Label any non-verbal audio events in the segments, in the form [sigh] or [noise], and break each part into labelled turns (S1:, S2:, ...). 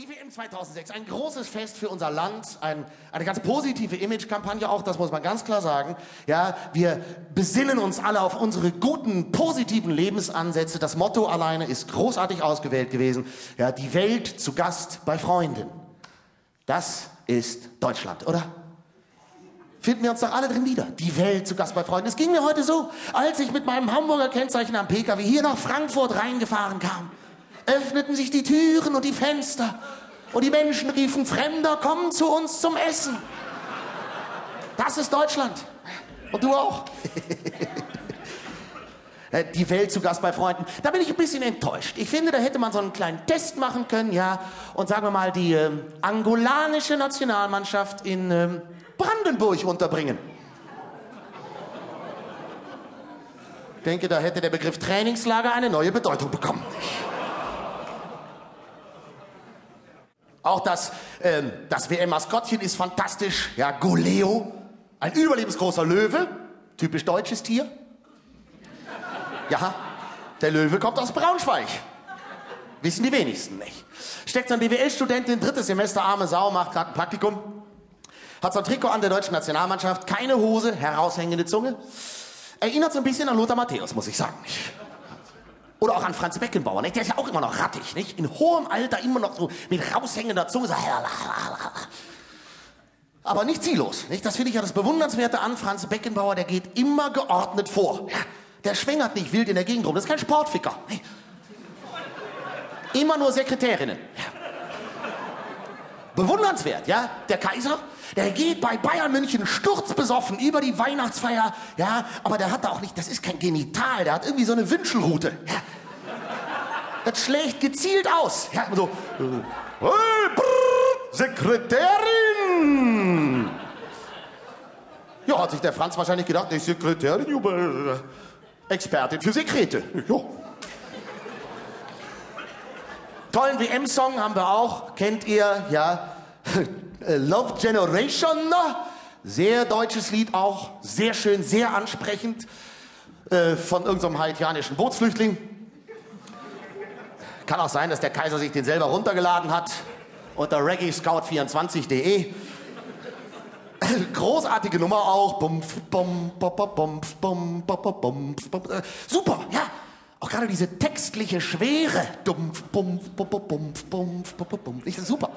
S1: Die WM 2006, ein großes Fest für unser Land, ein, eine ganz positive Image-Kampagne auch, das muss man ganz klar sagen. Ja, wir besinnen uns alle auf unsere guten, positiven Lebensansätze. Das Motto alleine ist großartig ausgewählt gewesen. Ja, die Welt zu Gast bei Freunden. Das ist Deutschland, oder? Finden wir uns doch alle drin wieder. Die Welt zu Gast bei Freunden. Es ging mir heute so, als ich mit meinem Hamburger Kennzeichen am PKW hier nach Frankfurt reingefahren kam öffneten sich die Türen und die Fenster und die Menschen riefen, Fremder, komm zu uns zum Essen. Das ist Deutschland. Und du auch. [laughs] Äh, die Welt zu Gast bei Freunden. Da bin ich ein bisschen enttäuscht. Ich finde, da hätte man so einen kleinen Test machen können, ja, und sagen wir mal die äh, angolanische Nationalmannschaft in äh, Brandenburg unterbringen. Ich denke, da hätte der Begriff Trainingslager eine neue Bedeutung bekommen. Auch das, ähm, das WM-Maskottchen ist fantastisch. Ja, Goleo, ein überlebensgroßer Löwe, typisch deutsches Tier. Ja, der Löwe kommt aus Braunschweig. Wissen die wenigsten nicht. Steckt so ein BWL-Studentin, drittes Semester, arme Sau, macht gerade ein Praktikum. Hat so ein Trikot an der deutschen Nationalmannschaft, keine Hose, heraushängende Zunge. Erinnert so ein bisschen an Lothar Matthäus, muss ich sagen. Oder auch an Franz Beckenbauer, nicht? der ist ja auch immer noch rattig, nicht? in hohem Alter immer noch so mit raushängender Zunge. So. [laughs] Aber nicht ziellos. Nicht? Das finde ich ja das Bewundernswerte an Franz Beckenbauer, der geht immer geordnet vor. Der schwängert nicht wild in der Gegend rum, das ist kein Sportficker. Immer nur Sekretärinnen. Bewundernswert, ja? Der Kaiser, der geht bei Bayern München sturzbesoffen über die Weihnachtsfeier, ja? Aber der hat auch nicht, das ist kein Genital, der hat irgendwie so eine Wünschelrute. Ja? Das schlägt gezielt aus. Ja, so, hey, brrr, Sekretärin! Ja, hat sich der Franz wahrscheinlich gedacht, ich Sekretärin, aber äh, Expertin für Sekrete. Ja. Tollen WM-Song haben wir auch, kennt ihr, ja. [laughs] Love Generation, sehr deutsches Lied auch, sehr schön, sehr ansprechend, äh, von irgendeinem haitianischen Bootsflüchtling. Kann auch sein, dass der Kaiser sich den selber runtergeladen hat unter reggaescout24.de. Großartige Nummer auch. Super, ja. Auch gerade diese textliche Schwere. Dumpf, bumpf, bumpf, bumpf, bumpf, bumpf, Ich super.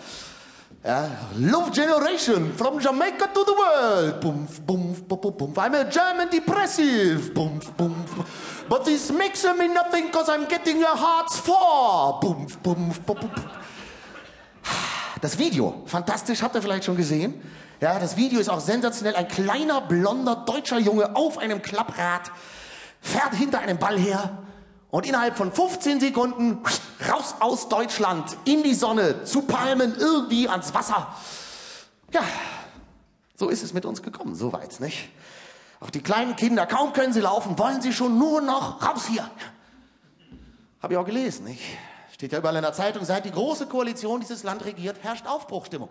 S1: Ja, Love Generation from Jamaica to the world. Bumpf, bumpf, bumpf, bumpf. I'm a German depressive. Bumpf, bumpf. But this makes me nothing cause I'm getting your hearts for. Bumpf, bumpf, bumpf, bumpf. Das Video, fantastisch, habt ihr vielleicht schon gesehen? Ja, das Video ist auch sensationell. Ein kleiner, blonder, deutscher Junge auf einem Klapprad fährt hinter einem Ball her und innerhalb von 15 Sekunden raus aus Deutschland, in die Sonne, zu Palmen, irgendwie ans Wasser. Ja, so ist es mit uns gekommen, so weit, nicht? Auch die kleinen Kinder, kaum können sie laufen, wollen sie schon nur noch raus hier. Habe ich auch gelesen, nicht? Steht ja überall in der Zeitung, seit die große Koalition dieses Land regiert, herrscht Aufbruchstimmung.